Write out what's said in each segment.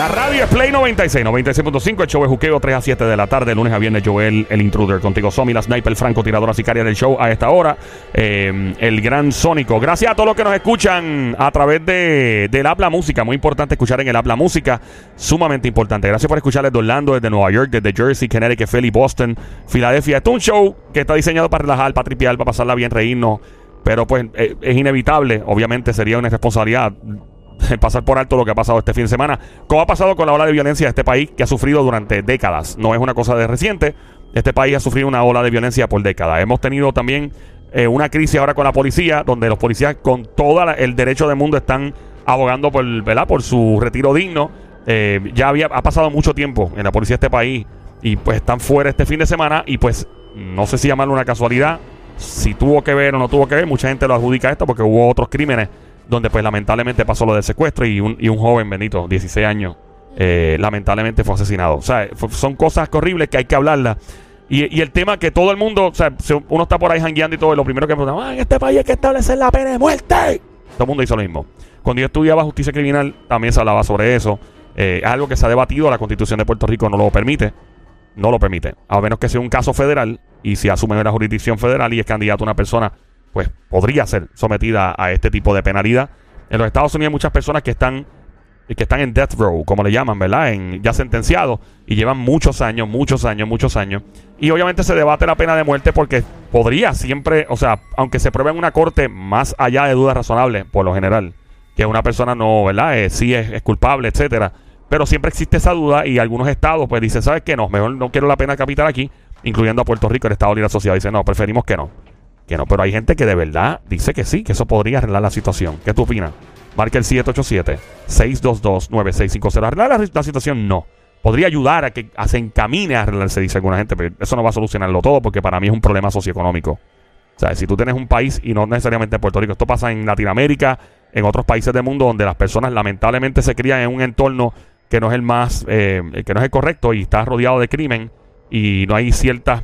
La radio es Play 96, 96.5, el show es Juqueo 3 a 7 de la tarde, lunes a viernes, Joel, el intruder, contigo Somi, la sniper, el franco, tiradora sicaria del show a esta hora, eh, el gran Sónico. Gracias a todos los que nos escuchan a través de, del Habla Música, muy importante escuchar en el Habla Música, sumamente importante. Gracias por escuchar desde Orlando, desde Nueva York, desde Jersey, Connecticut, Philly, Boston, Filadelfia. Esto es un show que está diseñado para relajar, para tripear, para pasarla bien, reírnos, pero pues eh, es inevitable, obviamente sería una responsabilidad pasar por alto lo que ha pasado este fin de semana, como ha pasado con la ola de violencia de este país que ha sufrido durante décadas. No es una cosa de reciente. Este país ha sufrido una ola de violencia por décadas. Hemos tenido también eh, una crisis ahora con la policía, donde los policías con todo el derecho del mundo están abogando por, ¿verdad? por su retiro digno. Eh, ya había, ha pasado mucho tiempo en la policía de este país y pues están fuera este fin de semana y pues no sé si llamarlo una casualidad, si tuvo que ver o no tuvo que ver, mucha gente lo adjudica a esto porque hubo otros crímenes donde pues lamentablemente pasó lo del secuestro y un, y un joven, Benito, 16 años, eh, lamentablemente fue asesinado. O sea, son cosas horribles que hay que hablarlas. Y, y, el tema que todo el mundo, o sea, uno está por ahí jangueando y todo, y lo primero que me preguntan, ah, en este país hay que establecer la pena de muerte. Todo el mundo hizo lo mismo. Cuando yo estudiaba justicia criminal, también se hablaba sobre eso. Eh, algo que se ha debatido, la constitución de Puerto Rico no lo permite. No lo permite. A menos que sea un caso federal y si asume la jurisdicción federal y es candidato a una persona pues podría ser sometida a este tipo de penalidad. En los Estados Unidos hay muchas personas que están que están en death row, como le llaman, ¿verdad? En, ya sentenciados y llevan muchos años, muchos años, muchos años. Y obviamente se debate la pena de muerte porque podría siempre, o sea, aunque se pruebe en una corte más allá de dudas razonables, por lo general, que una persona no, ¿verdad? Eh, sí es, culpable, etcétera. Pero siempre existe esa duda y algunos estados pues dicen, ¿sabes qué? No, mejor no quiero la pena capital aquí, incluyendo a Puerto Rico, el Estado la Sociedad. Dice, no, preferimos que no que no. Pero hay gente que de verdad dice que sí, que eso podría arreglar la situación. ¿Qué tú opinas? Marca el 787-622-9650. ¿Arreglar la, situación? No. Podría ayudar a que se encamine a arreglarse, dice alguna gente, pero eso no va a solucionarlo todo porque para mí es un problema socioeconómico. O sea, si tú tienes un país y no necesariamente en Puerto Rico, esto pasa en Latinoamérica, en otros países del mundo donde las personas lamentablemente se crían en un entorno que no es el más, eh, que no es el correcto y está rodeado de crimen y no hay ciertas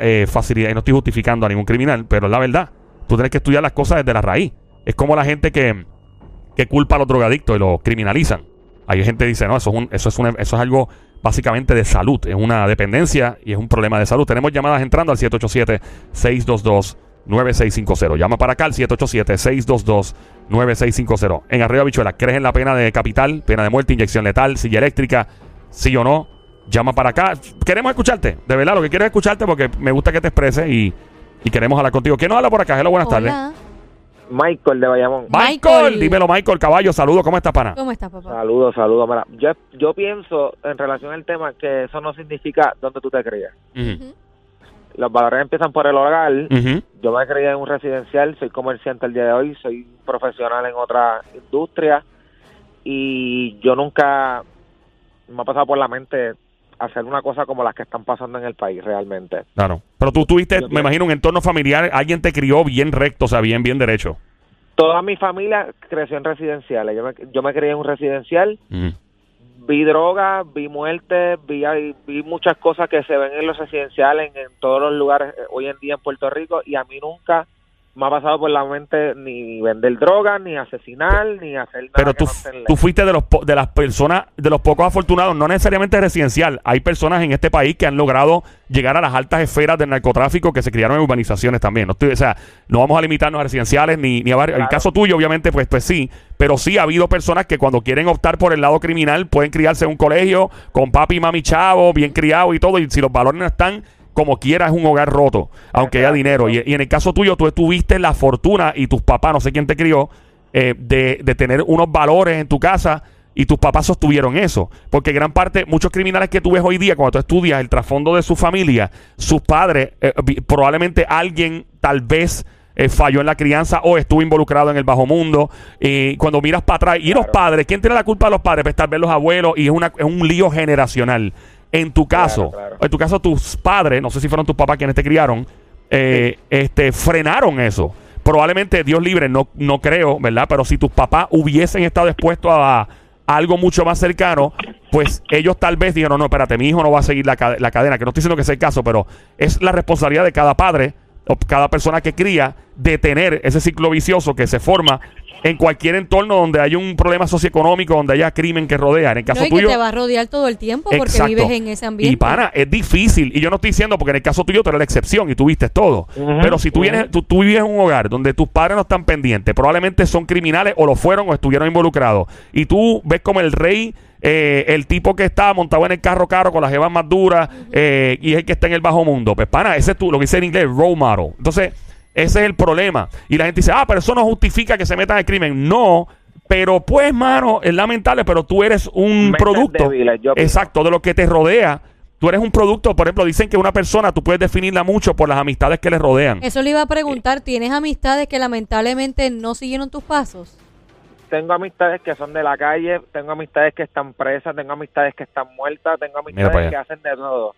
eh, facilidad. Y no estoy justificando a ningún criminal, pero es la verdad. Tú tienes que estudiar las cosas desde la raíz. Es como la gente que, que culpa a los drogadictos y los criminalizan. Hay gente que dice, no, eso es, un, eso, es eso es algo básicamente de salud. Es una dependencia y es un problema de salud. Tenemos llamadas entrando al 787-622-9650. Llama para acá al 787-622-9650. En Arriba Bichuela, ¿crees en la pena de capital, pena de muerte, inyección letal, silla eléctrica? ¿Sí o no? Llama para acá. Queremos escucharte, de verdad, lo que quiero es escucharte porque me gusta que te expreses y, queremos hablar contigo. ¿Quién nos habla por acá? Hello, buenas tardes. Michael de Bayamón. Michael, dímelo Michael, caballo, saludos, ¿cómo estás, pana? ¿Cómo estás, papá? Saludos, saludos. yo, yo pienso en relación al tema que eso no significa donde tú te creas. Los valores empiezan por el hogar. Yo me creía en un residencial, soy comerciante el día de hoy, soy profesional en otra industria y yo nunca me ha pasado por la mente hacer una cosa como las que están pasando en el país realmente. Claro. Pero tú tuviste, me imagino, un entorno familiar, alguien te crió bien recto, o sea, bien, bien derecho. Toda mi familia creció en residenciales. Yo me, yo me crié en un residencial. Vi droga, vi muerte, vi, vi muchas cosas que se ven en los residenciales, en todos los lugares eh, hoy en día en Puerto Rico, y a mí nunca me ha pasado por la mente ni vender drogas, ni asesinar, ni hacer nada. Pero tú, tú fuiste de, los, de las personas, de los pocos afortunados, no necesariamente residencial. Hay personas en este país que han logrado llegar a las altas esferas del narcotráfico que se criaron en urbanizaciones también. No estoy, o sea, no vamos a limitarnos a residenciales ni, ni a varios. El caso tuyo, obviamente, pues, pues sí. Pero sí ha habido personas que cuando quieren optar por el lado criminal pueden criarse en un colegio con papi y mami chavo, bien criado y todo. Y si los valores no están como quiera es un hogar roto, aunque haya dinero. Y, en el caso tuyo, tú tuviste la fortuna y tus papás, no sé quién te crió, eh, de, de, tener unos valores en tu casa y tus papás sostuvieron eso. Porque gran parte, muchos criminales que tú ves hoy día, cuando tú estudias el trasfondo de su familia, sus padres, eh, probablemente alguien tal vez... Eh, falló en la crianza o estuvo involucrado en el bajo mundo. Y cuando miras para atrás, y los padres, ¿quién tiene la culpa de los padres? Pues tal vez los abuelos, y es, una, es un lío generacional. En tu caso, en tu caso tus padres, no sé si fueron tus papás quienes te criaron, eh, este, frenaron eso. Probablemente, Dios libre, no, no creo, ¿verdad? Pero si tus papás hubiesen estado expuestos a, algo mucho más cercano, pues ellos tal vez dijeron, no, espérate, mi hijo no va a seguir la, la cadena, que no estoy diciendo que sea el caso, pero es la responsabilidad de cada padre o cada persona que cría de tener ese ciclo vicioso que se forma en cualquier entorno donde haya un problema socioeconómico, donde haya crimen que rodea. En el caso no, y tuyo. que te va a rodear todo el tiempo porque vives en ese ambiente. Y pana, es difícil. Y yo no estoy diciendo, porque en el caso tuyo tú eres la excepción y tú viste todo. Pero si tú, vienes, tú, tú, vives en un hogar donde tus padres no están pendientes, probablemente son criminales o lo fueron o estuvieron involucrados. Y tú ves como el rey. Eh, el tipo que está montado en el carro caro con las jevas más duras eh, y es el que está en el bajo mundo. Pues, pana, ese es tú, lo que dice en inglés, role model. Entonces, ese es el problema. Y la gente dice, ah, pero eso no justifica que se metan el crimen. No, pero pues, mano, es lamentable, pero tú eres un producto. exacto, de lo que te rodea. Tú eres un producto, por ejemplo, dicen que una persona tú puedes definirla mucho por las amistades que le rodean. Eso le iba a preguntar, ¿tienes amistades que lamentablemente no siguieron tus pasos? Tengo amistades que son de la calle, tengo amistades que están presas, tengo amistades que están muertas, tengo amistades que hacen de todo.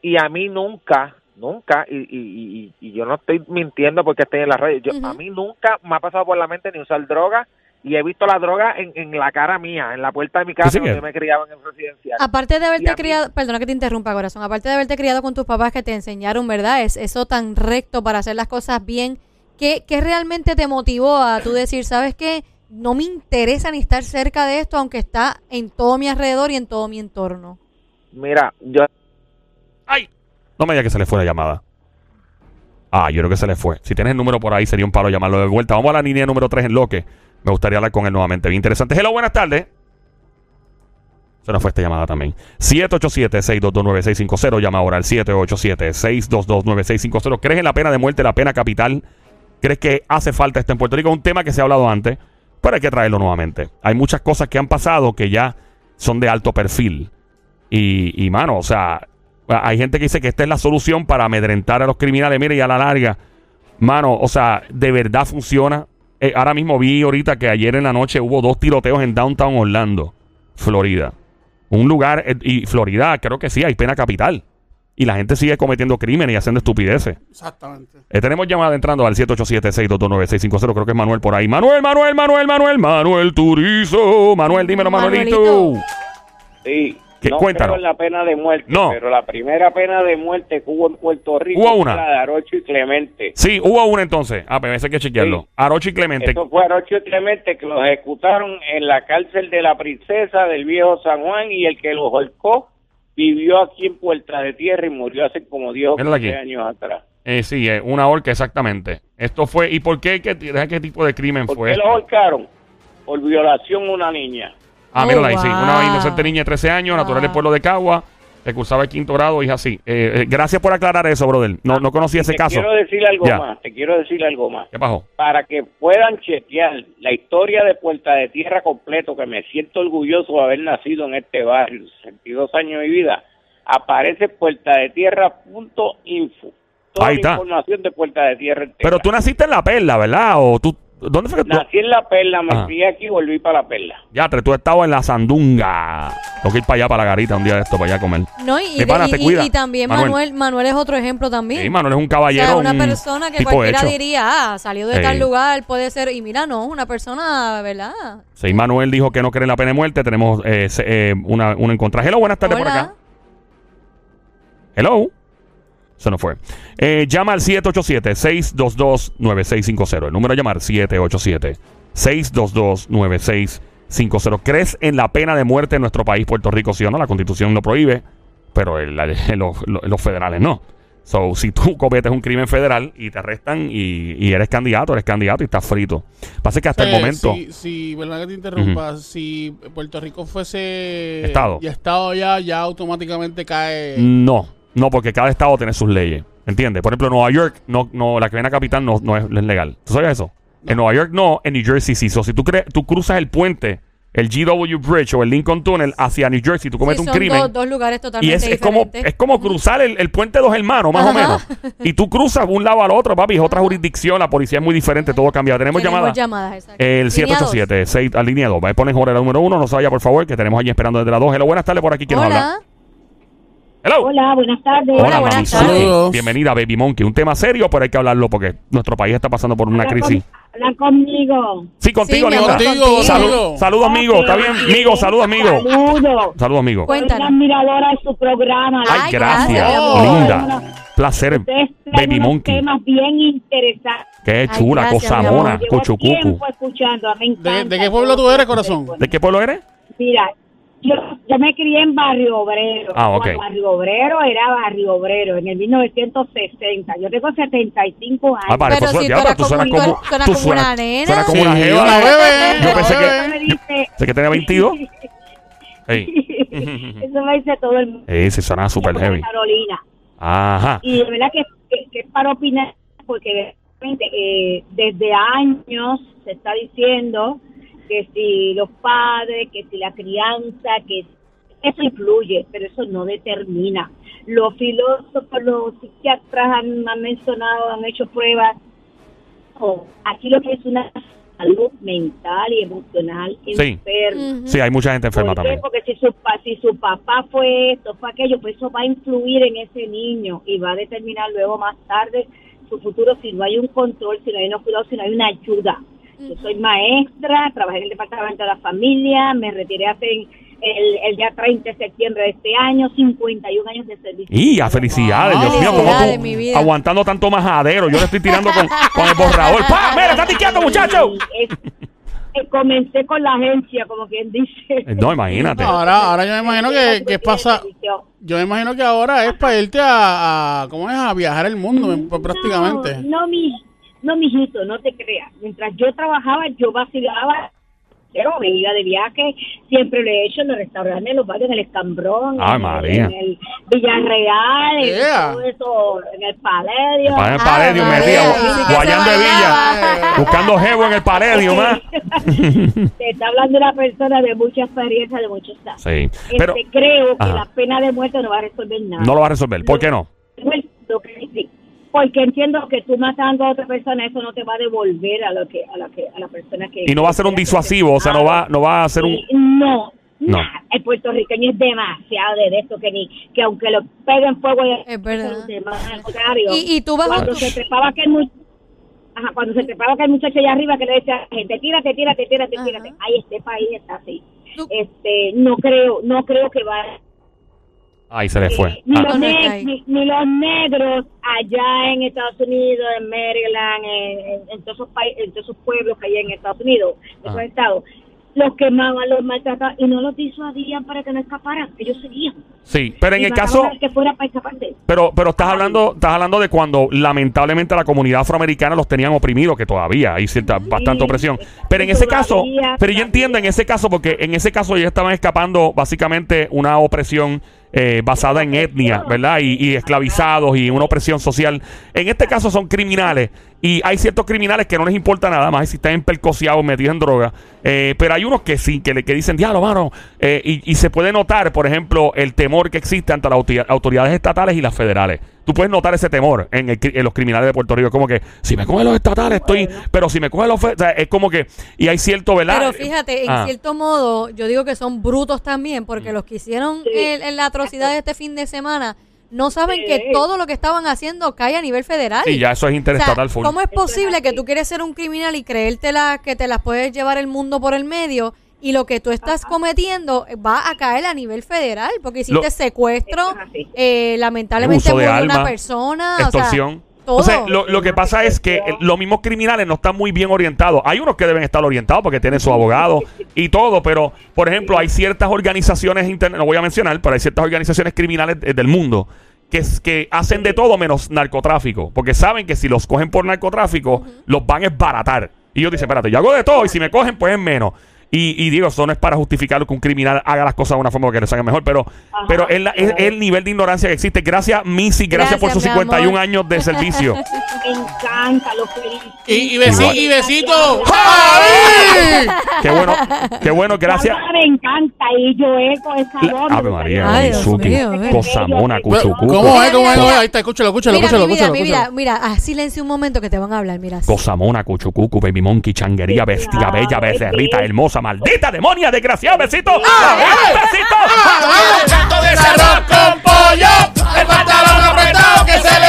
Y a mí nunca nunca, y, y, y, yo no estoy mintiendo porque estoy en la red, yo, a mí nunca me ha pasado por la mente ni usar droga y he visto la droga en, en la cara mía, en la puerta de mi casa donde me criaba en el residencial. Aparte de haberte criado, perdona que te interrumpa corazón, aparte de haberte criado con tus papás que te enseñaron, ¿verdad? Es eso tan recto para hacer las cosas bien, ¿qué, qué realmente te motivó a tú decir, sabes qué? No me interesa ni estar cerca de esto, aunque está en todo mi alrededor y en todo mi entorno. Mira, yo ¡Ay! No me diga que se le fue la llamada. Ah, yo creo que se le fue. Si tienes el número por ahí, sería un palo llamarlo de vuelta. Vamos a la línea número 3 en lo que me gustaría hablar con él nuevamente. Bien interesante. Hello, buenas tardes. Se nos fue esta llamada también. 787-622-9650. Llama ahora al 787-622-9650. ¿Crees en la pena de muerte, la pena capital? ¿Crees que hace falta esto en Puerto Rico? Un tema que se ha hablado antes, pero hay que traerlo nuevamente. Hay muchas cosas que han pasado que ya son de alto perfil. Y mano, o sea, hay gente que dice que esta es la solución para amedrentar a los criminales. Mire, y a la larga, mano, o sea, de verdad funciona. Eh, ahora mismo vi ahorita que ayer en la noche hubo dos tiroteos en Downtown Orlando, Florida. Un lugar, eh, y Florida, creo que sí, hay pena capital. Y la gente sigue cometiendo crímenes y haciendo estupideces. Exactamente. Eh, tenemos llamada entrando al 787-622-9650. Creo que es Manuel por ahí. Manuel, Manuel, Manuel, Manuel, Manuel Turizo. Manuel, dímelo, Manuelito. Sí no Creo en la pena de muerte, no. pero la primera pena de muerte que hubo en Puerto Rico ¿Hubo una? la de Arocho y Clemente. Sí, hubo una entonces. Ah, pero hay que chequearlo. Sí. Arocho y Clemente. Eso fue Arocho y Clemente que los ejecutaron en la cárcel de la Princesa del Viejo San Juan y el que los holcó vivió aquí en Puerta de Tierra y murió hace como 10 o 15 años atrás. Eh, sí, eh, una horca exactamente. Esto fue, ¿y por qué? ¿Qué, qué tipo de crimen ¿Por fue? Qué los holcaron? Por violación a una niña. Ah, mira ahí, sí. Una inocente niña de 13 años, natural del pueblo de Cagua, que cursaba el quinto grado, hija así. Eh, eh, gracias por aclarar eso, brother. No, no conocía ese caso. Te quiero decir algo más, te quiero decir algo más. ¿Qué pasó? Para que puedan chequear la historia de Puerta de Tierra completo, que me siento orgulloso de haber nacido en este barrio, 62 años de vida, aparece puerta de tierra.info. Toda Ahí está. información de Puerta de Tierra. Pero tú naciste en La Perla, ¿verdad? O tú ¿Dónde fue que tú? Nací en La Perla, me fui aquí y volví para La Perla. Ya, tú estabas en La Sandunga. Tengo que ir para allá, para la garita, un día de esto, para allá a comer. No, y, y, también Manuel. Manuel. es otro ejemplo también. Sí, Manuel es un caballero. O sea, una persona que cualquiera diría, ah, salió de tal lugar, puede ser. Y mira, no, una persona, ¿verdad? Sí, Manuel dijo que no cree en la pena de muerte. Tenemos eh, eh, una, una Hello, buenas tardes por acá. Hello. Se nos fue. Eh, llama al 787-622-9650. El número a llamar 787-622-9650. ¿Crees en la pena de muerte en nuestro país, Puerto Rico? Sí o no, la constitución lo prohíbe, pero los, federales no. So, si tú cometes un crimen federal y te arrestan y, eres candidato, eres candidato y estás frito. Pasa que hasta el momento. Si, si, verdad que te interrumpa, si Puerto Rico fuese. Estado. Y Estado ya, ya automáticamente cae. No. No, porque cada estado tiene sus leyes. ¿Entiendes? Por ejemplo, Nueva York, no, no, la cadena capital no, no, es, legal. ¿Tú sabes eso? En Nueva York no, en New Jersey sí. So, si tú, crees, tú cruzas el puente, el GW Bridge o el Lincoln Tunnel hacia New Jersey, tú cometes un crimen. Dos, dos lugares totalmente y es, es como es como cruzar el, el, puente de dos hermanos, más o menos. Y tú cruzas de un lado al otro, papi, es otra jurisdicción, la policía es muy diferente, todo cambia. Tenemos, tenemos llamadas. El 787, 6 al línea 2. Ponen la número uno, no se vaya, por favor, que tenemos allí esperando desde la 2. Hello, buenas tardes por aquí, ¿quién nos habla? Hola, buenas tardes. Hola, buenas tardes. Bienvenida, Baby Monkey. Un tema serio, pero hay que hablarlo porque nuestro país está pasando por una crisis. Habla conmigo. Sí, contigo, sí, contigo, Saludos, saludos, amigo. ¿Está bien? Amigo, saludos, amigo. Saludos. Saludos, amigo. Soy admiradora de su programa. Ay, gracias. Linda. Placer, Baby Monkey. temas bien interesantes Qué Ay, chula, gracias, cosa mona, cuchucucu. tiempo escuchando, me ¿De, encanta de qué pueblo tú eres, corazón? ¿De qué pueblo eres? Mira, yo, yo me crié en Barrio Obrero. Ah, ok. Cuando Barrio Obrero era Barrio Obrero, en el 1960. Yo tengo 75 años. Ah, vale, Pero pues si ya, tú suenas como- como. tú suenas tú como suenas- una nena. suenas como una jeva. una bebé. Yo pensé que- bebé. Eso me dice, Sé que tenía 22. Ey. eso me dice todo el mundo. Sí, suena super de heavy. Carolina. Ajá. Y de verdad que, que, que es para opinar, porque realmente, eh, desde años se está diciendo que si los padres, que si la crianza, que eso influye, pero eso no determina. Los filósofos, los psiquiatras han, han mencionado, han hecho pruebas. No, aquí lo que es una salud mental y emocional Sí. Sí, hay mucha gente enferma ¿Por qué? también. Porque si su, pa- si su papá fue esto, fue aquello, pues eso va a influir en ese niño y va a determinar luego más tarde su futuro si no hay un control, si no hay unos cuidados, si no hay una ayuda. Yo soy maestra, trabajé en el departamento de la familia, me retiré hace el, el día 30 de septiembre de este año, 51 años de servicio. Y a felicidades, Dios mío, como tú mi vida. aguantando tanto majadero. Yo le estoy tirando con, con el borrador. ¡Pah! ¡Mira, está tiqueando, muchacho! Es- comencé con la agencia, como quien dice. Eh, No, imagínate. Ahora, ahora yo me imagino que, que pasa. Yo me imagino que ahora es para irte a, a- ¿cómo es? A viajar el mundo prácticamente. No, no, mi, no, mijito, no te creas. Mientras yo trabajaba, yo vacilaba. Pero me iba de viaje, siempre lo he hecho en los restaurantes, en los barrios, en el Escambrón, Ay, en, María. en el Villarreal, en Yeah. todo eso, en el Paledio. Para el Ah, Paledio, se guayando de Villa, buscando jevo en el Paledio, más. Te está hablando una persona de mucha experiencia, de muchos años. Sí, Este, pero creo que Ajá. la pena de muerte no va a resolver nada. no lo va a resolver. ¿Por qué no? Que porque entiendo que tú matando a otra persona eso no te va a devolver a lo que a la que a la persona que Y no va a ser un disuasivo, o sea, no va, no va a ser un... No No. el puertorriqueño es demasiado de esto que ni que aunque lo peguen fuego y Es verdad. contrario Y- y tú vas a cuando se trepaba aquel mu- Ajá, cuando se trepaba aquel muchacho allá arriba que le decía a la gente tírate tírate tírate Ajá. tírate ay este país está así Tú- este no creo no creo que va Ahí se le fue. eh, ni, Ah, los ni, ni los negros allá en Estados Unidos, en Maryland, en, en- en todos esos países, en todos esos pueblos que hay en Estados Unidos, en esos Ajá. estados, los quemaban, los maltrataban y no los disuadían para que no escaparan, ellos seguían. Sí, pero en Y el caso... que fuera para escaparse. Pero, pero estás hablando, estás hablando de cuando lamentablemente la comunidad afroamericana los tenían oprimidos, que todavía hay cierta bastante opresión. Pero en ese caso, pero yo entiendo en ese caso, porque en ese caso ellos estaban escapando básicamente una opresión eh, basada en etnia, ¿verdad? Y, esclavizados y una opresión social. En este caso son criminales. Y hay ciertos criminales que no les importa nada más si están empercociados, metidos en droga. Eh, pero hay unos que sí, que, le, que dicen, diablo, mano. eh, y, y se puede notar, por ejemplo, el temor que existe ante las autoridades estatales y las federales. Tú puedes notar ese temor en, el en los criminales de Puerto Rico. Como que, si me cogen los estatales, estoy. Pero si me cogen los. o sea, es como que. Y hay cierto, ¿verdad? Pero fíjate, en Ah. cierto modo, yo digo que son brutos también, porque los que hicieron Sí. el- el- la atrocidad de este fin de semana no saben Sí. que todo lo que estaban haciendo cae a nivel federal. Sí, ya eso es O sea, interestatal full. ¿Cómo es es posible que tú quieres ser un criminal y creértela que te las puedes llevar el mundo por el medio y lo que tú estás cometiendo va a caer a nivel federal? Porque hiciste Lo- secuestro, eh, lamentablemente murió una arma, persona, o sea, extorsión. todo. O sea, lo, lo que pasa es que los mismos criminales no están muy bien orientados. Hay unos que deben estar orientados porque tienen su abogado y todo, pero, por ejemplo, hay ciertas organizaciones, no voy a mencionar, pero hay ciertas organizaciones criminales eh, del mundo que, es- que hacen de todo menos narcotráfico, porque saben que si los cogen por narcotráfico, los van a esbaratar. Y ellos dicen, espérate, yo hago de todo y si me cogen, pues es menos. Y, y digo, eso no es para justificar que un criminal haga las cosas de una forma que les haga mejor, pero, pero es, la- es- es el nivel de ignorancia que existe. Gracias, Missy, gracias, por sus Gracias, mi 51 amor. años de servicio. Me encanta, lo felicito. Y, y, besi- y besito. ¡Javi! Qué bueno, qué bueno, gracias. Me encanta y yo eco esa voz. Ave María, Ay, Dios Mizuki, mío, eh. Cosamona, Cuchucuco. ¿Cómo es? ¿Cómo es? Mira, ¿Cómo es? Ahí está, escúchalo, escúchalo, mira, escúchalo, mi vida, escúchalo. mi vida, escúchalo. mira, ah, silencio un momento que te van a hablar, mira. Cosamona, Cuchucucu, Baby Monkey, Changuería, Bestia, Bella, Becerrita, que- Maldita, Demonia, Desgraciado, Besito. Besito. El canto de ese arroz con pollo, el pantalón apretado que se le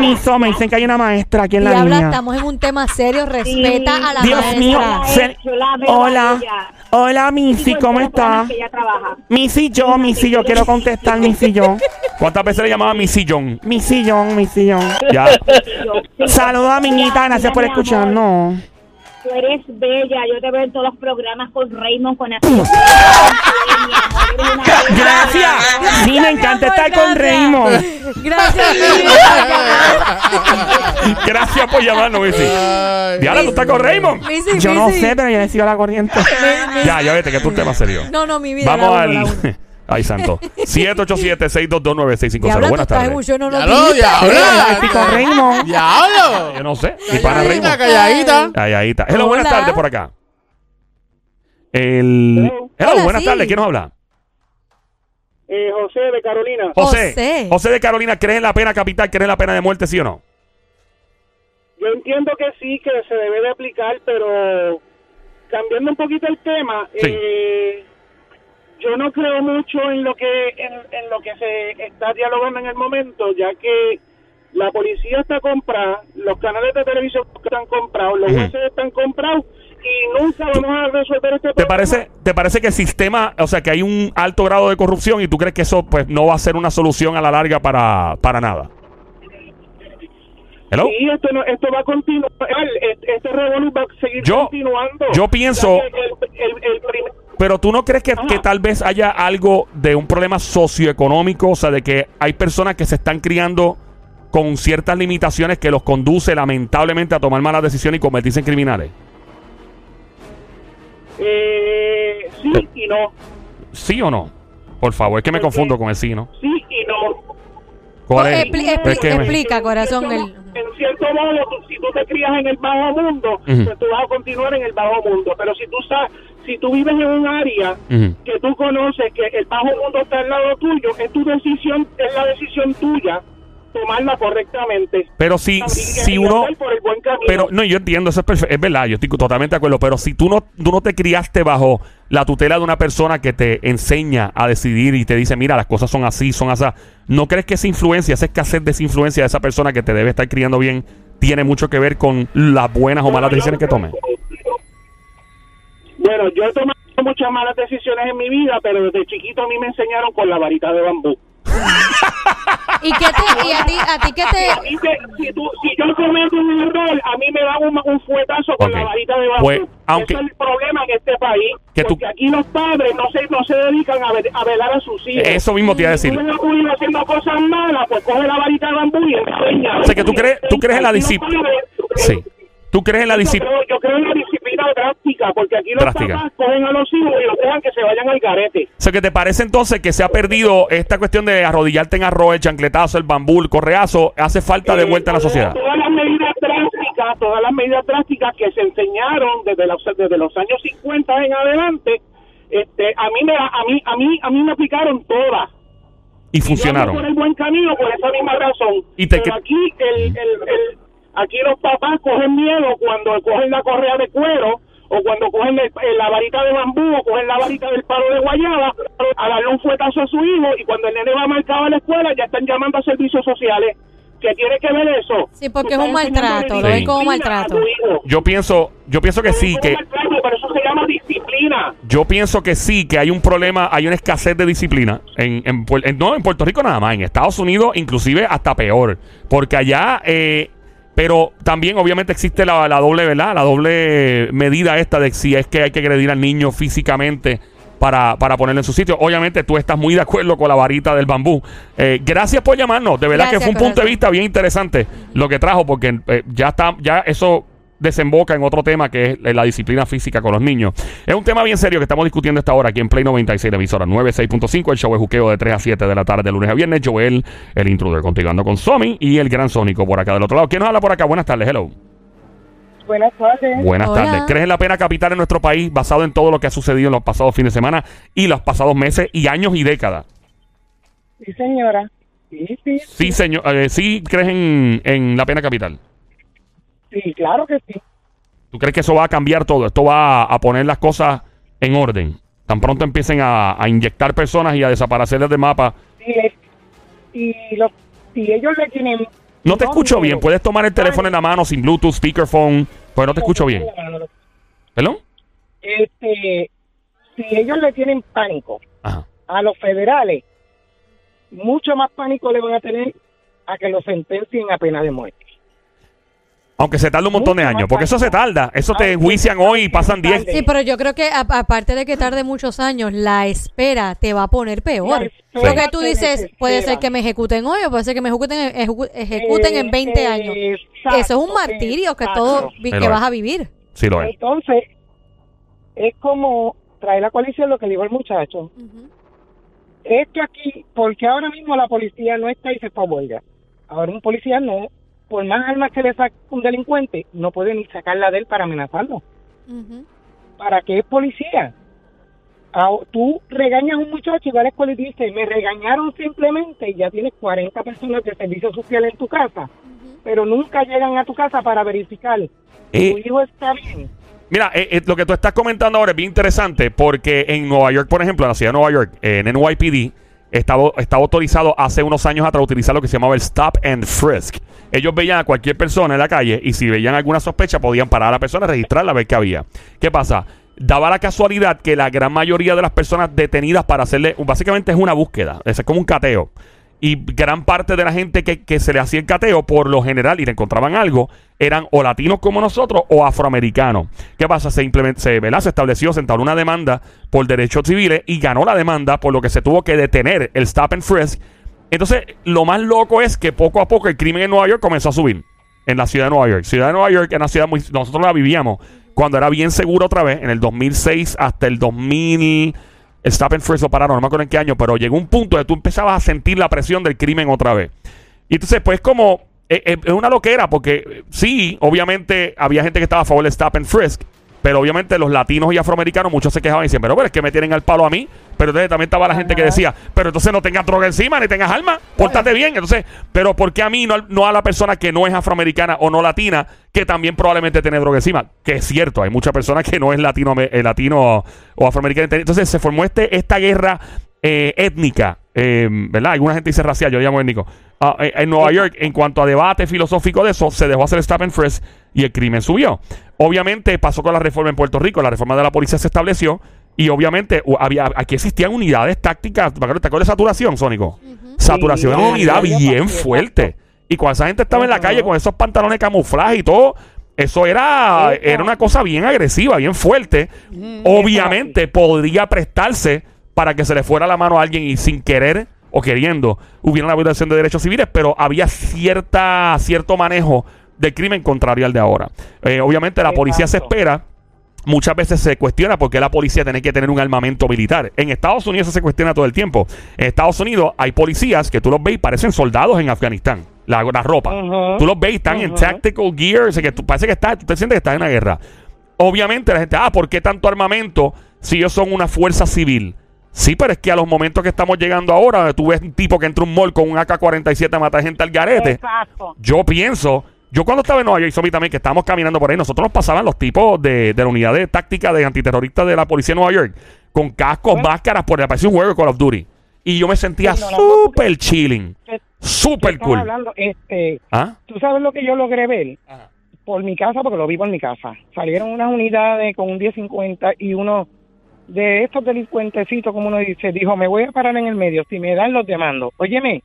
Permiso. Me dicen que hay una maestra aquí en la Diabla, línea. estamos en un tema serio, respeta a la Dios maestra. mío. Se- la veo Hola. ella. Hola, Missy, ¿cómo estás? Missy, yo, Missy, yo quiero contestar, Missy, yo. ¿Cuántas veces le llamaba Missy John? Missy John, Missy John. Ya. Saludos a niñita, gracias por escucharnos. Tú eres bella, yo te veo en todos los programas con Raymond, con Gracias. Sí, me encanta estar con Raymond. Gracias, Gracias por llamarnos, Missy. Diana, ¿tú estás con Raymond? Yo no sé, pero yo le sigo la corriente. Ya, ya vete, que es un tema serio. No, no, mi vida. Vamos al... Ay, santo. 787-622-9650. Buenas tardes. Yo no lo Diablo, diablo. Raymond. Diablo. Yo no sé. Mi pana Calladita, Raymond. calladita. Calladita. Hello, buenas Hola. tardes por acá. El... Hello, Hola, buenas sí. tardes. ¿Quién nos habla? Eh, José de Carolina. José. José. José de Carolina, ¿crees en la pena capital? ¿Crees en la pena de muerte, sí o no? Yo entiendo que sí, que se debe de aplicar, pero cambiando un poquito el tema, Sí. eh, yo no creo mucho en lo que en, en lo que se está dialogando en el momento, ya que la policía está comprada, los canales de televisión están comprados, los jueces están comprados y nunca vamos a resolver este ¿Te problema. parece, ¿Te parece que el sistema, o sea, que hay un alto grado de corrupción y tú crees que eso pues no va a ser una solución a la larga para, para nada? Hello? Sí, esto, no- esto va a continuar, este, este revolú va a seguir Yo- continuando. yo pienso- el- el- el prim- Pero tú no crees que, tal vez haya algo de un problema socioeconómico, o sea, de que hay personas que se están criando con ciertas limitaciones que los conduce lamentablemente a tomar malas decisiones y convertirse en criminales. Eh, sí y no. ¿Sí o no? Por favor, es que me Porque- confundo con el sí, ¿no? Sí y no. ¿Cuál es? Expli- Es expli- que me- explica, corazón. El- en cierto modo, tú- si tú te crías en el bajo mundo, Ujú. pues tú vas a continuar en el bajo mundo. Pero si tú sabes, si tú vives en un área que tú conoces que el bajo mundo está al lado tuyo, es tu decisión, es la decisión tuya tomarla correctamente. Pero si, si uno... Pero no, yo entiendo, eso es, perfe- es verdad, yo estoy totalmente de acuerdo, pero si tú no, tú no te criaste bajo la tutela de una persona que te enseña a decidir y te dice, mira, las cosas son así, son así, ¿no crees que esa influencia, esa escasez de esa influencia de esa persona que te debe estar criando bien, tiene mucho que ver con las buenas o malas decisiones que tome? Bueno, yo he tomado muchas malas decisiones en mi vida, pero desde chiquito a mí me enseñaron con la varita de bambú. ¿Y, qué te, y a ti, a ti qué te... Que si, tú, si yo cometo un error, a mí me dan un, un fuetazo con la varita de bambú. Pues, aunque- Ese es el problema en este país. Que tú- porque aquí los padres no se, no se dedican a, ver- a velar a sus hijos. Eso mismo te iba a Si decir. tú a tu hijo haciendo cosas malas, pues coge la varita de bambú y enseña. O sea, que tú crees- tú crees en la disciplina. Sí. ¿Tú crees en la yo disciplina? creo, yo creo en drástica, porque aquí los papás cogen a los hijos y los dejan que se vayan al garete. O sea, que te parece entonces que se ha perdido esta cuestión de arrodillarte en arroz, el chancletazo, el bambú, el correazo, hace falta de vuelta en la Eh, sociedad. Todas las medidas drásticas, todas las medidas drásticas que se enseñaron desde los, desde los años 50 en adelante, este, a mí me a mí a mí a mí me aplicaron todas. Y ando por funcionaron. el buen camino por esa misma razón. Y te- Pero aquí el, el, el- aquí los papás cogen miedo cuando cogen la correa de cuero o cuando cogen el- el- la varita de bambú o cogen la varita del palo de guayaba a darle un fuetazo a su hijo y cuando el nene va marcado a la escuela ya están llamando a servicios sociales. ¿Qué tiene que ver eso? Sí, porque es un maltrato, lo ven como maltrato. Yo pienso, yo pienso que sí, que maltrato, pero eso se llama disciplina. yo pienso que sí, que hay un problema, hay una escasez de disciplina en, en Puer- en- no en Puerto Rico nada más, en Estados Unidos inclusive hasta peor, porque allá, eh, pero también obviamente existe la, la doble, ¿verdad? La doble medida esta de si es que hay que agredir al niño físicamente. Para, para ponerlo en su sitio. Obviamente tú estás muy de acuerdo con la varita del bambú. Eh, gracias por llamarnos. De verdad Gracias, que fue un punto de vista bien interesante lo que trajo, porque eh, ya está, ya eso desemboca en otro tema que es la disciplina física con los niños. Es un tema bien serio que estamos discutiendo esta hora aquí en Play 96, la emisora 96.5, el show de juqueo de 3 a 7 de la tarde, de lunes a viernes. Joel, el intruder, continuando con Somi y el gran Sónico por acá del otro lado. ¿Quién nos habla por acá? Buenas tardes, hello. Buenas tardes. Buenas Hola. tardes. ¿Crees en la pena capital en nuestro país basado en todo lo que ha sucedido en los pasados fines de semana y los pasados meses y años y décadas? Sí, señora. Sí, sí, Sí, señor. eh, ¿Sí crees en, en la pena capital? Sí, claro que sí. ¿Tú crees que eso va a cambiar todo? ¿Esto va a, poner las cosas en orden? Tan pronto empiecen a, a inyectar personas y a desaparecer del mapa. Si, si, lo- si ellos le tienen... No te escucho bien. Puedes tomar el teléfono en la mano sin Bluetooth, speakerphone. Pues no te escucho bien. ¿Perdón? Este, si ellos le tienen pánico a los federales, mucho más pánico le van a tener a que lo sentencien a pena de muerte. Aunque se tarda un montón de años, porque eso se tarda. Eso te enjuician hoy y pasan 10. Sí, pero yo creo que aparte de que tarde muchos años, la espera te va a poner peor. Porque tú dices, puede ser que me ejecuten hoy o puede ser que me ejecuten, ejecuten en 20 años. Eso es un martirio que todo que vas a vivir. Sí, lo es. Entonces, es como traer la coalición lo que dijo el muchacho. Esto aquí, porque ahora mismo la policía no está y se fue a huelga. Ahora un policía no por más armas que le saque un delincuente, no puede ni sacarla de él para amenazarlo. ¿Para qué es policía? Ah, tú regañas a un muchacho y va a la escuela y dice, me regañaron simplemente y ya tienes 40 personas de servicio social en tu casa, pero nunca llegan a tu casa para verificar. Eh, tu hijo está bien. Mira, eh, eh, lo que tú estás comentando ahora es bien interesante porque en Nueva York, por ejemplo, en la ciudad de Nueva York, en NYPD, estaba, autorizado hace unos años atrás utilizar lo que se llamaba el Stop and Frisk ellos veían a cualquier persona en la calle y si veían alguna sospecha podían parar a la persona, registrarla, ver qué había. ¿Qué pasa? Daba la casualidad que la gran mayoría de las personas detenidas para hacerle, básicamente es una búsqueda, es como un cateo. Y gran parte de la gente que, se le hacía el cateo, por lo general, y le encontraban algo, eran o latinos como nosotros o afroamericanos. ¿Qué pasa? Se, se, se estableció, se entabló una demanda por derechos civiles y ganó la demanda, por lo que se tuvo que detener el stop and frisk entonces, lo más loco es que poco a poco el crimen en Nueva York comenzó a subir. En la ciudad de Nueva York. Ciudad de Nueva York es una ciudad muy. Nosotros la vivíamos cuando era bien seguro otra vez, en el 2006 hasta el 2000. And Frisk lo pararon, no me acuerdo en qué año, pero llegó un punto de tú empezabas a sentir la presión del crimen otra vez. Y entonces, pues, como. Es, eh, eh, es una loquera, porque sí, obviamente había gente que estaba a favor del Stop Frisk. Pero obviamente los latinos y afroamericanos, muchos se quejaban y decían, pero bueno, es que me tienen al palo a mí. Pero entonces también estaba la gente que decía, pero entonces no tengas droga encima, ni tengas alma, pórtate bien. Entonces, pero ¿por qué a mí, no, no, a la persona que no es afroamericana o no latina, que también probablemente tiene droga encima? Que es cierto, hay muchas personas que no es latino, eh, latino o afroamericana. Entonces se formó este, esta guerra eh, étnica, eh, ¿verdad? Alguna gente dice racial, yo le llamo étnico. Ah, en Nueva York, en cuanto a debate filosófico de eso, se dejó hacer stop and frisk y el crimen subió. Obviamente pasó con la reforma en Puerto Rico, la reforma de la policía se estableció y obviamente había aquí existían unidades tácticas, ¿te acuerdas de saturación, Sónico? Saturación era una unidad bien fuerte. Y cuando esa gente estaba en la calle con esos pantalones de camuflaje y todo, eso era, era una cosa bien agresiva, bien fuerte. Obviamente podría prestarse para que se le fuera la mano a alguien y sin querer o queriendo hubiera una violación de derechos civiles, pero había cierta, cierto manejo del crimen contrario al de ahora. Eh, obviamente la policía se espera. Muchas veces se cuestiona por qué la policía tiene que tener un armamento militar. En Estados Unidos se cuestiona todo el tiempo. En Estados Unidos hay policías que tú los ves y parecen soldados en Afganistán. La, ropa. Tú los ves y están en tactical gear. que tú, parece que estás, tú te sientes que estás en la guerra. Obviamente la gente, ah, ¿por qué tanto armamento si ellos son una fuerza civil? Sí, pero es que a los momentos que estamos llegando ahora, tú ves un tipo que entra un mall con un AK-47 a matar gente al garete. Exacto. Yo pienso, yo cuando estaba en Nueva York, y también, que estábamos caminando por ahí, nosotros nos pasaban los tipos de, de la unidad de táctica de antiterroristas de la policía de Nueva York, con cascos, máscaras, por parecía un juego de Call of Duty. Y yo me sentía súper chilling. Súper cool. Hablando, este, ¿Ah? ¿Tú sabes lo que yo logré ver? Por mi casa, porque lo vi por mi casa. Salieron unas unidades con un 1050 y uno de estos delincuentecitos, como uno dice, dijo, me voy a parar en el medio, si me dan los demando. Óyeme,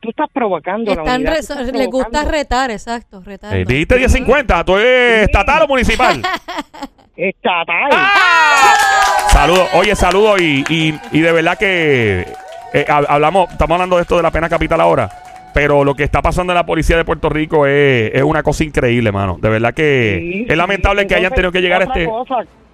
tú estás provocando Están la Le gusta retar, exacto, retar. Eh, dijiste 10.50, ¿tú eres estatal o municipal? estatal. ¡Ah! Saludos, oye, saludos y, y, y, de verdad que eh, hablamos, estamos hablando de esto de la pena capital ahora. Pero lo que está pasando en la policía de Puerto Rico es, es una cosa increíble, mano. De verdad que es lamentable que hayan tenido que llegar a este.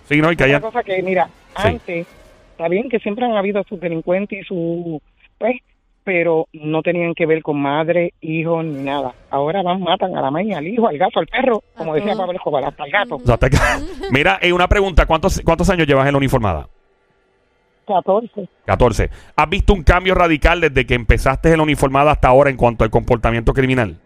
Sí, no, y que hayan... cosa que, mira, antes, está bien que siempre han habido sus delincuentes y su, pues, pero no tenían que ver con madre, hijo ni nada. Ahora van, matan a la maña, al hijo, al gato, al perro, como decía Pablo Escobar, hasta el gato. Mira, eh, una pregunta, ¿cuántos, ¿cuántos años llevas en la uniformada? 14. 14. ¿Has visto un cambio radical desde que empezaste en la uniformada hasta ahora en cuanto al comportamiento criminal?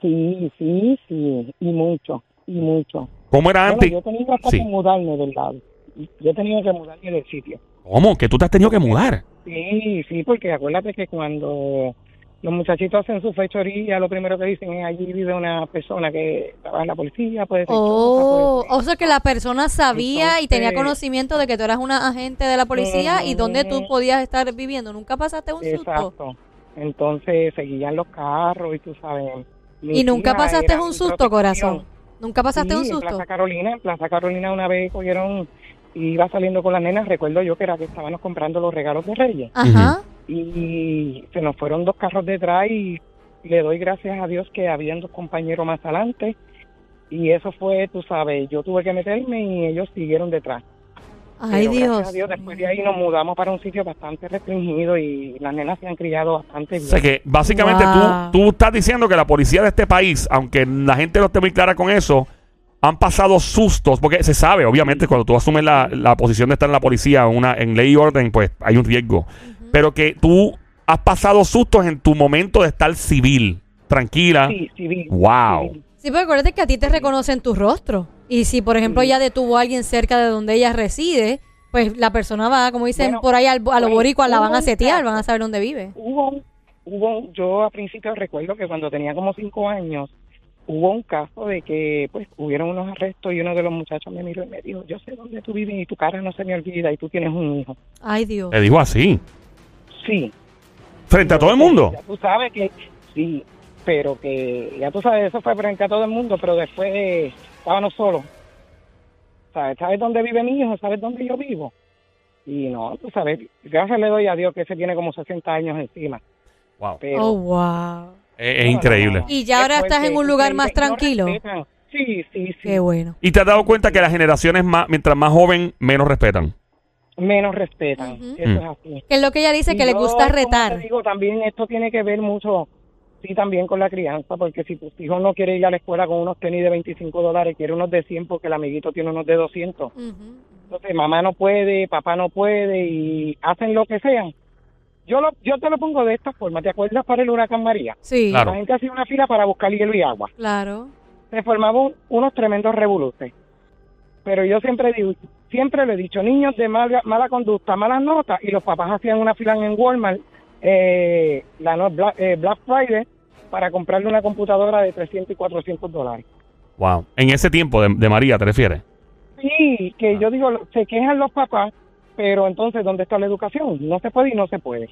Sí, sí, sí, y mucho, y mucho. ¿Cómo era antes? Yo tenía que mudarme del lado yo he tenido que mudarme del sitio. ¿Cómo? ¿Que tú te has tenido que mudar? Sí, sí, porque acuérdate que cuando los muchachitos hacen su fechoría, lo primero que dicen es allí vive una persona que trabaja en la policía, puede ser. Oh, o sea que la persona sabía y tenía conocimiento de que tú eras una agente de la policía y dónde tú podías estar viviendo. ¿Nunca pasaste un susto? Exacto. Entonces seguían los carros y tú sabes. ¿Y nunca pasaste un susto, corazón? ¿Nunca pasaste un susto? En Plaza Carolina, en Plaza Carolina una vez cogieron, iba saliendo con las nenas, recuerdo yo que era que estábamos comprando los regalos de Reyes. Ajá. Y se nos fueron dos carros detrás y le doy gracias a Dios que habían dos compañeros más adelante. Y eso fue, tú sabes, yo tuve que meterme y ellos siguieron detrás. Ay, Dios. Después de ahí nos mudamos para un sitio bastante restringido y las nenas se han criado bastante bien. O sea que básicamente tú, tú estás diciendo que la policía de este país, aunque la gente no esté muy clara con eso, han pasado sustos, porque se sabe, obviamente, cuando tú asumes la, la posición de estar en la policía una, en ley y orden, pues hay un riesgo. Pero que tú has pasado sustos en tu momento de estar civil, tranquila. Sí, civil. Wow. Sí, pero acuérdate que a ti te reconocen tu rostro. Y si, por ejemplo, ella detuvo a alguien cerca de donde ella reside, pues la persona va, como dicen por ahí, al, a los pues, boricuas la van a setear, van a saber dónde vive. Hubo, hubo, yo a principio recuerdo que cuando tenía como cinco años, hubo un caso de que, pues, hubieron unos arrestos y uno de los muchachos me miró y me dijo, yo sé dónde tú vives y tu cara no se me olvida y tú tienes un hijo. Ay, Dios. Le dijo así. Sí. ¿Frente a todo el mundo? Ya tú sabes que, sí, pero que, ya tú sabes, eso fue frente a todo el mundo, pero después estábamos solos. ¿Sabes? ¿Sabes dónde vive mi hijo? ¿Sabes dónde yo vivo? Y no, tú sabes, gracias le doy a Dios que se tiene como 60 años encima. Wow. oh, wow. Es, increíble. Y ya ahora estás en un lugar más tranquilo. Sí, sí, sí. Qué bueno. ¿Y te has dado cuenta que las generaciones más, mientras más joven, menos respetan? Menos respetan. Eso es así. Que es lo que ella dice, que le gusta retar. Te digo, también esto tiene que ver mucho sí también con la crianza, porque si tu hijo no quiere ir a la escuela con unos tenis de 25 dólares, quiere unos de 100 porque el amiguito tiene unos de 200. Entonces, mamá no puede, papá no puede y hacen lo que sean. Yo lo, yo te lo pongo de esta forma. ¿Te acuerdas para el huracán María? Sí. La gente hacía una fila para buscar hielo y agua. Claro. Se formaban unos tremendos revoluces. Pero yo siempre digo, siempre le he dicho, niños de mala, mala conducta, malas notas, y los papás hacían una fila en Walmart eh, la Black, eh, Black Friday para comprarle una computadora de 300 y 400 dólares. Wow. En ese tiempo de, María, ¿te refieres? Sí, que yo digo, se quejan los papás, pero entonces, ¿dónde está la educación? No se puede y no se puede.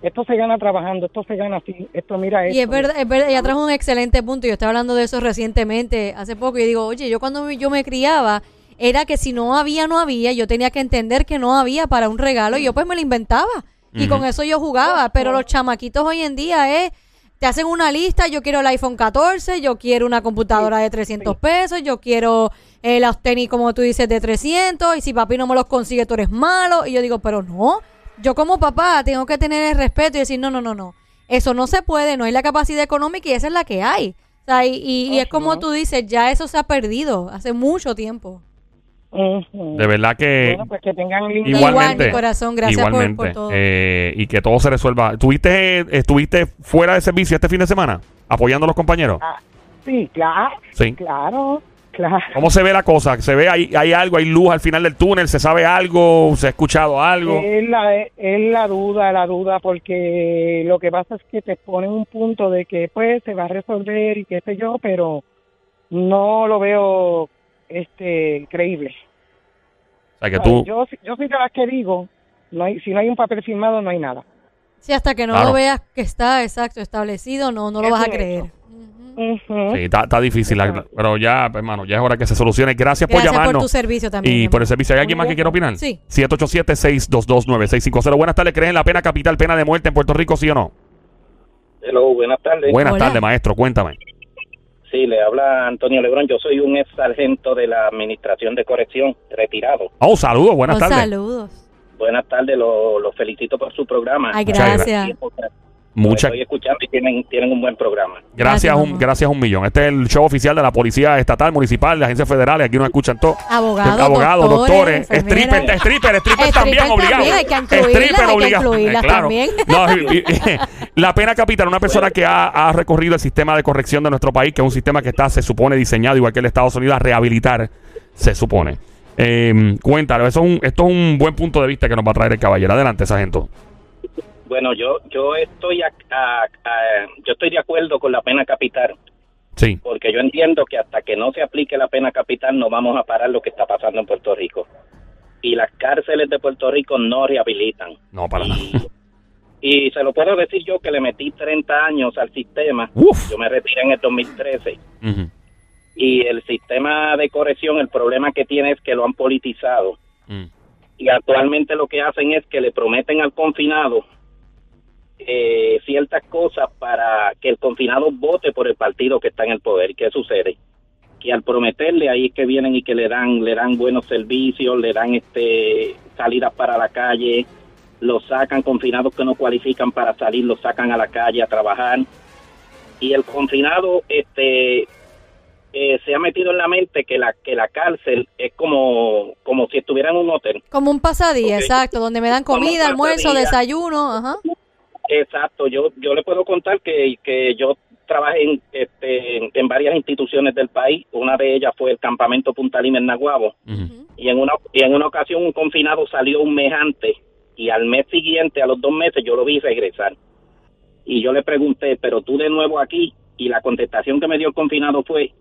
Esto se gana trabajando, esto se gana así, esto mira esto. Y es verdad, es verdad, ella trajo un excelente punto, yo estaba hablando de eso recientemente, hace poco, y digo, oye, yo cuando yo me criaba, era que si no había, no había, yo tenía que entender que no había para un regalo, y yo pues me lo inventaba, y con eso yo jugaba, pero los chamaquitos hoy en día es te hacen una lista, yo quiero el iPhone 14, yo quiero una computadora de 300 pesos, yo quiero eh, los tenis, como tú dices, de 300, y si papi no me los consigue, tú eres malo. Y yo digo, pero no, yo como papá tengo que tener el respeto y decir, no, no, no, no, eso no se puede, no hay la capacidad económica y esa es la que hay. O sea, y, y es como tú dices, ya eso se ha perdido hace mucho tiempo. De verdad que. Bueno, pues que tengan igualmente. mi corazón, gracias igualmente, por, todo. Eh, y que todo se resuelva. ¿Tuviste, ¿Estuviste fuera de servicio este fin de semana? ¿Apoyando a los compañeros? Ah, sí, claro. Sí. Claro. Claro. ¿Cómo se ve la cosa? ¿Se ve, hay, hay algo, hay luz al final del túnel? ¿Se sabe algo? ¿Se ha escuchado algo? Es la, es la duda, la duda, porque lo que pasa es que te ponen un punto de que pues se va a resolver y qué sé yo, pero no lo veo este creíble. O sea, que tú... Yo, yo soy de las que digo, no hay, si no hay un papel firmado, no hay nada. Sí, hasta que no lo veas que está exacto establecido, no, no lo vas a creer. Sí, está, difícil, pero ya, hermano, ya es hora que se solucione. Gracias, por llamarnos. Gracias por tu servicio también. Y por el servicio. ¿Hay alguien más que quiera opinar? Sí. 787-622-9650. Buenas tardes. ¿Crees en la pena capital, pena de muerte en Puerto Rico, sí o no? Hello, buenas tardes. Buenas tardes, maestro. Cuéntame. Sí, le habla Antonio Lebrón. Yo soy un ex sargento de la Administración de Corrección, retirado. Oh, saludos, buenas oh, tardes. Saludos. Buenas tardes, los lo felicito por su programa. Ay, gracias. Muchas estoy escuchando y tienen, tienen un buen programa. Gracias, un, gracias un millón. Este es el show oficial de la Policía Estatal, Municipal, de agencias federales. Aquí nos escuchan todos. Abogados, Abogados doctores, stripper, stripper, stripper también, obligado. Hay que stripper obligado. Eh, claro. también. No, la pena capital, una persona que ha, ha, recorrido el sistema de corrección de nuestro país, que es un sistema que está, se supone, diseñado igual que el Estados Unidos, a rehabilitar, se supone. Eh, cuéntalo, eso es un, esto es un buen punto de vista que nos va a traer el caballero. Adelante, sargento. Bueno, yo yo estoy yo estoy de acuerdo con la pena capital. Sí. Porque yo entiendo que hasta que no se aplique la pena capital no vamos a parar lo que está pasando en Puerto Rico. Y las cárceles de Puerto Rico no rehabilitan. No, para nada. Y se lo puedo decir yo que le metí 30 años al sistema. Yo me retiré en el 2013. Y el sistema de corrección, el problema que tiene es que lo han politizado. Mm. Y actualmente lo que hacen es que le prometen al confinado eh, ciertas cosas para que el confinado vote por el partido que está en el poder. ¿Qué sucede? Que al prometerle ahí es que vienen y que le dan le dan buenos servicios, le dan este salidas para la calle, los sacan confinados que no cualifican para salir, los sacan a la calle a trabajar. Y el confinado este eh, se ha metido en la mente que la que la cárcel es como como si estuviera en un hotel. Como un pasadía, exacto, donde me dan comida, almuerzo, desayuno, ajá. Exacto, yo yo le puedo contar que, que yo trabajé en, este, en, varias instituciones del país. Una de ellas fue el campamento Punta Lima en Naguabo. Y en una y en una ocasión un confinado salió un mes antes y al mes siguiente, a los dos meses, yo lo vi regresar. Y yo le pregunté, pero tú de nuevo aquí, y la contestación que me dio el confinado fue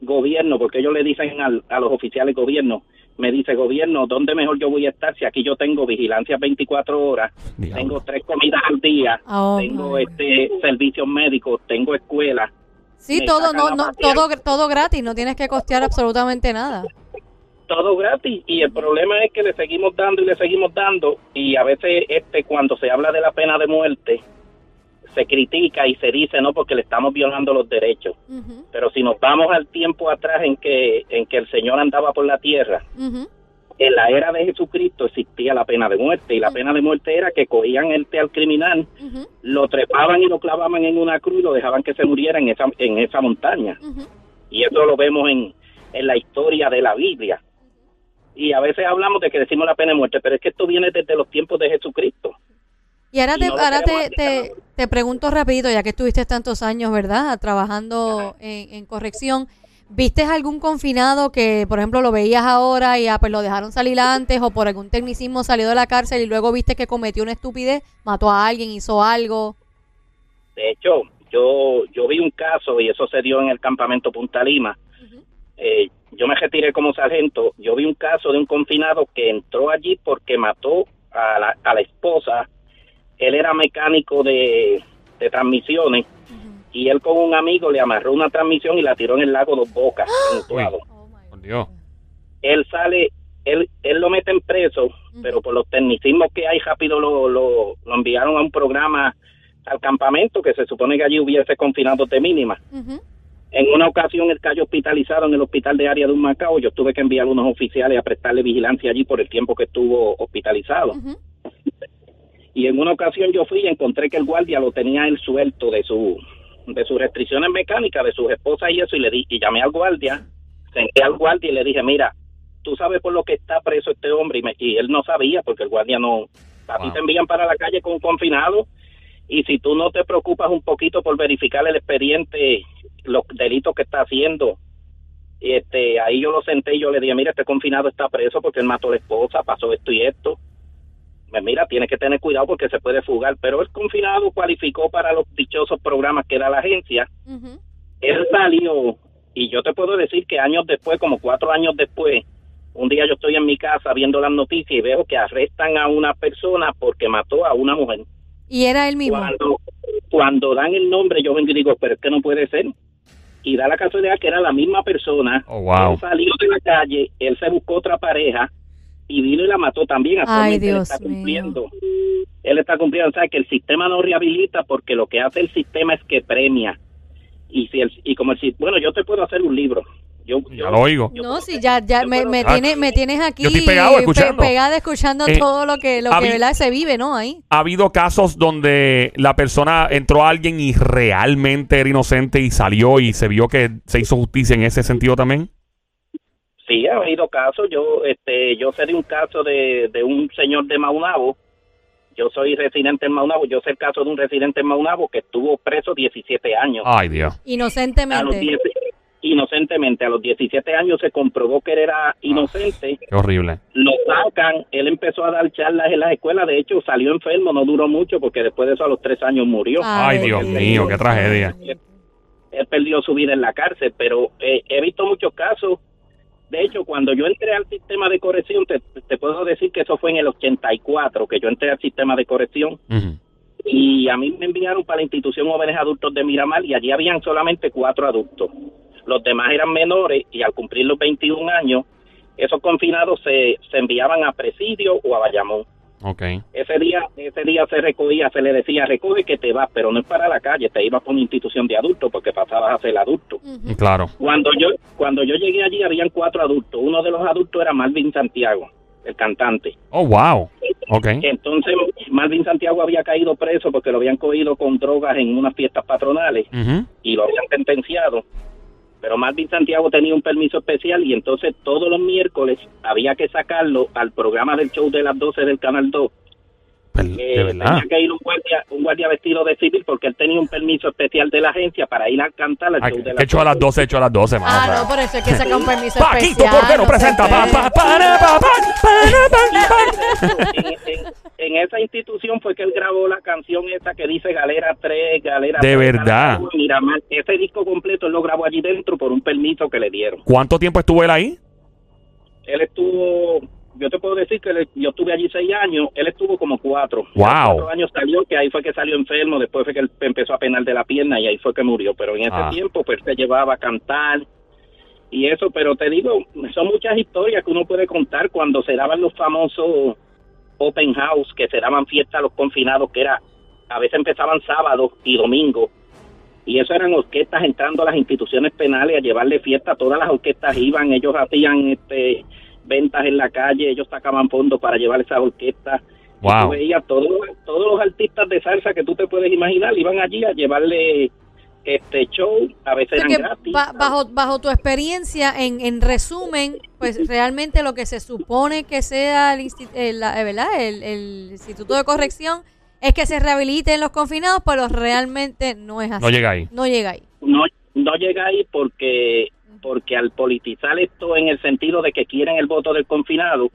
gobierno, porque ellos le dicen a los oficiales gobierno, me dice gobierno, ¿dónde mejor yo voy a estar si aquí yo tengo vigilancia 24 horas, tengo tres comidas al día, oh, tengo este servicios médicos, tengo escuela? Sí, todo no, no todo todo gratis, no tienes que costear absolutamente nada. Todo gratis y el problema es que le seguimos dando y le seguimos dando y a veces este cuando se habla de la pena de muerte se critica y se dice no porque le estamos violando los derechos pero si nos vamos al tiempo atrás en que en que el señor andaba por la tierra en la era de Jesucristo existía la pena de muerte y la pena de muerte era que cogían el al criminal lo trepaban y lo clavaban en una cruz y lo dejaban que se muriera en esa en esa montaña. Y eso lo vemos en en la historia de la Biblia. Y a veces hablamos de que decimos la pena de muerte, pero es que esto viene desde los tiempos de Jesucristo. Y ahora, te, ahora te, te, pregunto rapidito, ya que estuviste tantos años, ¿verdad?, trabajando en, corrección. ¿Viste algún confinado que, por ejemplo, lo veías ahora y ah, pues lo dejaron salir antes o por algún tecnicismo salió de la cárcel y luego viste que cometió una estupidez, mató a alguien, hizo algo? De hecho, yo, yo vi un caso y eso se dio en el campamento Punta Lima. eh, yo me retiré como sargento, yo vi un caso de un confinado que entró allí porque mató a la, a la esposa, él era mecánico de, transmisiones y él con un amigo le amarró una transmisión y la tiró en el lago Dos Bocas, en Él sale, él, él lo meten preso, pero por los tecnicismos que hay rápido lo, lo, enviaron a un programa al campamento que se supone que allí hubiese confinado de mínima. En una ocasión él cayó hospitalizado en el hospital de área de un Macao. Yo tuve que enviar unos oficiales a prestarle vigilancia allí por el tiempo que estuvo hospitalizado. Y en una ocasión yo fui y encontré que el guardia lo tenía él suelto de su de sus restricciones mecánicas, de sus esposas y eso, y le di, y llamé al guardia, senté al guardia y le dije, mira, tú sabes por lo que está preso este hombre, y, me, y él no sabía, porque el guardia no, a ti te envían para la calle con un confinado, y si tú no te preocupas un poquito por verificar el expediente los delitos que está haciendo. Este, ahí yo lo senté y yo le dije, mira, este confinado está preso porque él mató a la esposa, pasó esto y esto. Pues mira, tiene que tener cuidado porque se puede fugar, pero el confinado cualificó para los dichosos programas que da la agencia. Él salió y yo te puedo decir que años después, como cuatro años después, un día yo estoy en mi casa viendo las noticias y veo que arrestan a una persona porque mató a una mujer. Y era él mismo. Cuando, cuando dan el nombre, yo vengo y digo, pero es que no puede ser y da la casualidad que era la misma persona. Oh, él salió de la calle, él se buscó otra pareja y vino y la mató también. Ay, Dios él está cumpliendo. Él está cumpliendo, o sea, que el sistema no rehabilita porque lo que hace el sistema es que premia. Y si el, y como el bueno, yo te puedo hacer un libro yo, ya lo oigo. No, sí, ya, ya me, me, me tienes aquí pegado escuchando, pegada escuchando eh, todo lo que, lo que se vive, ¿no? Ahí. Ha habido casos donde la persona entró a alguien y realmente era inocente y salió y se vio que se hizo justicia en ese sentido también. Sí, ha habido casos. Yo, este, yo sé de un caso de, de un señor de Maunabo. Yo soy residente en Maunabo. Yo sé el caso de un residente en Maunabo que estuvo preso 17 años. Ay, Dios. Inocentemente inocentemente. A los 17 años se comprobó que era inocente. qué horrible. Lo sacan, él empezó a dar charlas en las escuelas, de hecho salió enfermo, no duró mucho porque después de eso a los tres años murió. Ay, Dios mío, qué tragedia. Él, perdió su vida en la cárcel, pero eh, he visto muchos casos. De hecho, cuando yo entré al sistema de corrección, te, te puedo decir que eso fue en el 84, que yo entré al sistema de corrección. Y a mí me enviaron para la institución Jóvenes Adultos de Miramar y allí habían solamente cuatro adultos los demás eran menores y al cumplir los 21 años, esos confinados se, se enviaban a presidio o a Bayamón. Okay. Ese día, ese día se recogía, se le decía, recoge que te vas, pero no es para la calle, te ibas por una institución de adultos porque pasabas a ser adulto. Claro. Cuando yo, cuando yo llegué allí habían cuatro adultos. Uno de los adultos era Marvin Santiago, el cantante. Oh, wow. Okay. Entonces, Marvin Santiago había caído preso porque lo habían cogido con drogas en unas fiestas patronales y lo habían sentenciado pero Marvin Santiago tenía un permiso especial y entonces todos los miércoles había que sacarlo al programa del show de las 12 del Canal 2 eh, tenía que ir un guardia, un guardia vestido de civil porque él tenía un permiso especial de la agencia para ir a cantar al show de las hecho a las 12, hecho a las 12, Ah, no, por eso es que saca un permiso Paquito especial. presenta. en, esa institución fue que él grabó la canción esa que dice Galera 3, Galera De verdad. Mira, ese disco completo él lo grabó allí dentro por un permiso que le dieron. ¿Cuánto tiempo estuvo él ahí? Él estuvo yo te puedo decir que yo estuve allí seis años, él estuvo como cuatro. Wow. Cuatro años salió, que ahí fue que salió enfermo, después fue que él empezó a penar de la pierna y ahí fue que murió. Pero en ese ah. tiempo, pues se llevaba a cantar y eso. Pero te digo, son muchas historias que uno puede contar cuando se daban los famosos open house, que se daban fiestas a los confinados, que era, a veces empezaban sábados y domingos. Y eso eran orquestas entrando a las instituciones penales a llevarle fiesta. Todas las orquestas iban, ellos hacían este ventas en la calle, ellos sacaban fondos para llevar esas orquestas. Wow. todos, todos los artistas de salsa que tú te puedes imaginar, iban allí a llevarle este show, a veces eran gratis. bajo, bajo tu experiencia, en, en resumen, pues realmente lo que se supone que sea el, el, ¿verdad? El, el Instituto de Corrección es que se rehabiliten los confinados, pero realmente no es así. No llega ahí. No llega ahí. No, no llega ahí porque porque al politizar esto en el sentido de que quieren el voto del confinado,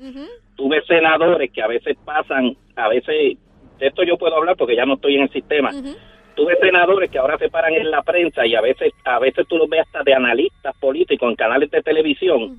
tuve senadores que a veces pasan, a veces, de esto yo puedo hablar porque ya no estoy en el sistema, tuve senadores que ahora se paran en la prensa y a veces, a veces tú los ves hasta de analistas políticos en canales de televisión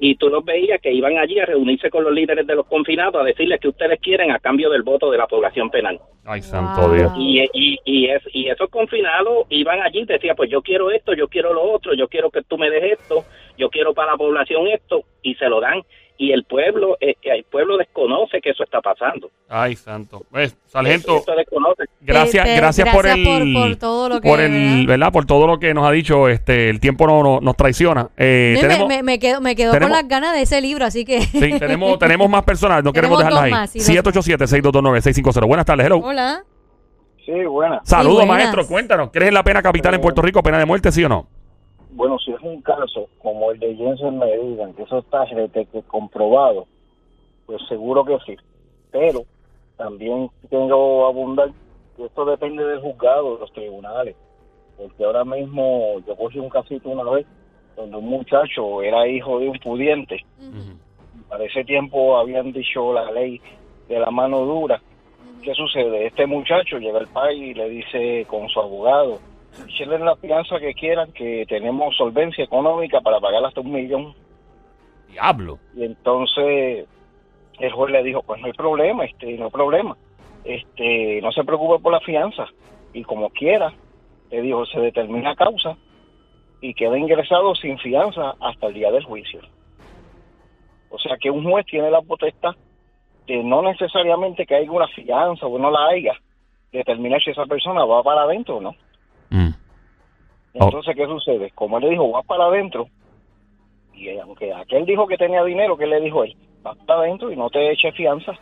y tú los veías que iban allí a reunirse con los líderes de los confinados a decirles que ustedes quieren a cambio del voto de la población penal. Ay, santo Dios. Y, y, y, es, y esos confinados iban allí y decían, pues yo quiero esto, yo quiero lo otro, yo quiero que tú me des esto, yo quiero para la población esto, y se lo dan y el pueblo eh, el pueblo desconoce que eso está pasando. Ay, santo. Pues, sargento, gracias, gracias, por el por, todo lo que por el, ¿verdad? Por todo lo que nos ha dicho, este el tiempo no, nos traiciona. Eh, me, me, quedo me quedo con las ganas de ese libro, así que Sí, tenemos tenemos más personas, no queremos dejarlas ahí. 787-622-9650. Buenas tardes, hello. Hola. Sí, buenas. Saludos, maestro. Cuéntanos, ¿crees en la pena capital en Puerto Rico, pena de muerte, sí o no? Bueno, si es un caso como el de Jensen Medina, que eso está comprobado, pues seguro que sí. Pero también tengo abundar que esto depende del juzgado, de los tribunales. Porque ahora mismo yo cogí un casito una vez donde un muchacho era hijo de un pudiente. Para ese tiempo habían dicho la ley de la mano dura. ¿Qué sucede? Este muchacho llega al país y le dice con su abogado, echenle la fianza que quieran, que tenemos solvencia económica para pagar hasta un millón. Diablo. Y entonces el juez le dijo, pues no hay problema, este, no hay problema, este, no se preocupe por la fianza y como quiera, le dijo, se determina causa y queda ingresado sin fianza hasta el día del juicio. O sea que un juez tiene la potestad de no necesariamente que haya una fianza o no la haya, determinar si esa persona va para adentro o no. Mm. Entonces, ¿qué sucede? Como él le dijo, va para adentro, y aunque aquel dijo que tenía dinero, ¿qué le dijo él? Va para adentro y no te eche fianza.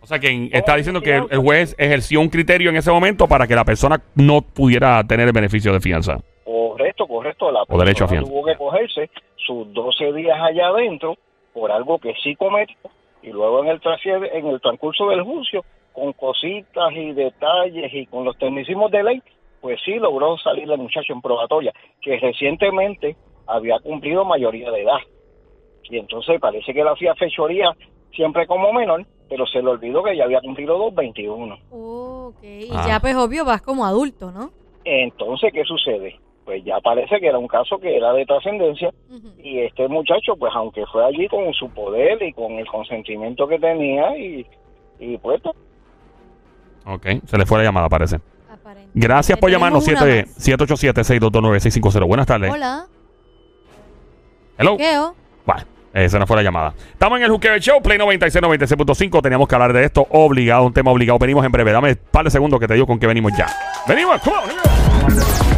O sea, que está diciendo que el, juez ejerció un criterio en ese momento para que la persona no pudiera tener el beneficio de fianza. Correcto, correcto. La o derecho a fianza. tuvo que cogerse sus 12 días allá adentro por algo que sí cometió y luego en el, en el transcurso del juicio, con cositas y detalles y con los tecnicismos de ley, pues sí logró salir el muchacho en probatoria, que recientemente había cumplido mayoría de edad. Y entonces parece que la hacía fechoría siempre como menor, pero se le olvidó que ya había cumplido los 21. ok, y ah. ya pues obvio vas como adulto, ¿no? Entonces, ¿qué sucede? Pues ya parece que era un caso que era de trascendencia y este muchacho, pues aunque fue allí con su poder y con el consentimiento que tenía y, y pues... Ok, se le fue la llamada, parece. Gracias por llamarnos, 787-622-9650. Buenas tardes. Hola. Hello. Bueno, esa no fue la llamada. Estamos en el Juqueo Show, Play 96, 96.5. Teníamos que hablar de esto obligado, un tema obligado. Venimos en breve. Dame un par de segundos que te digo con qué venimos ya. Venimos, come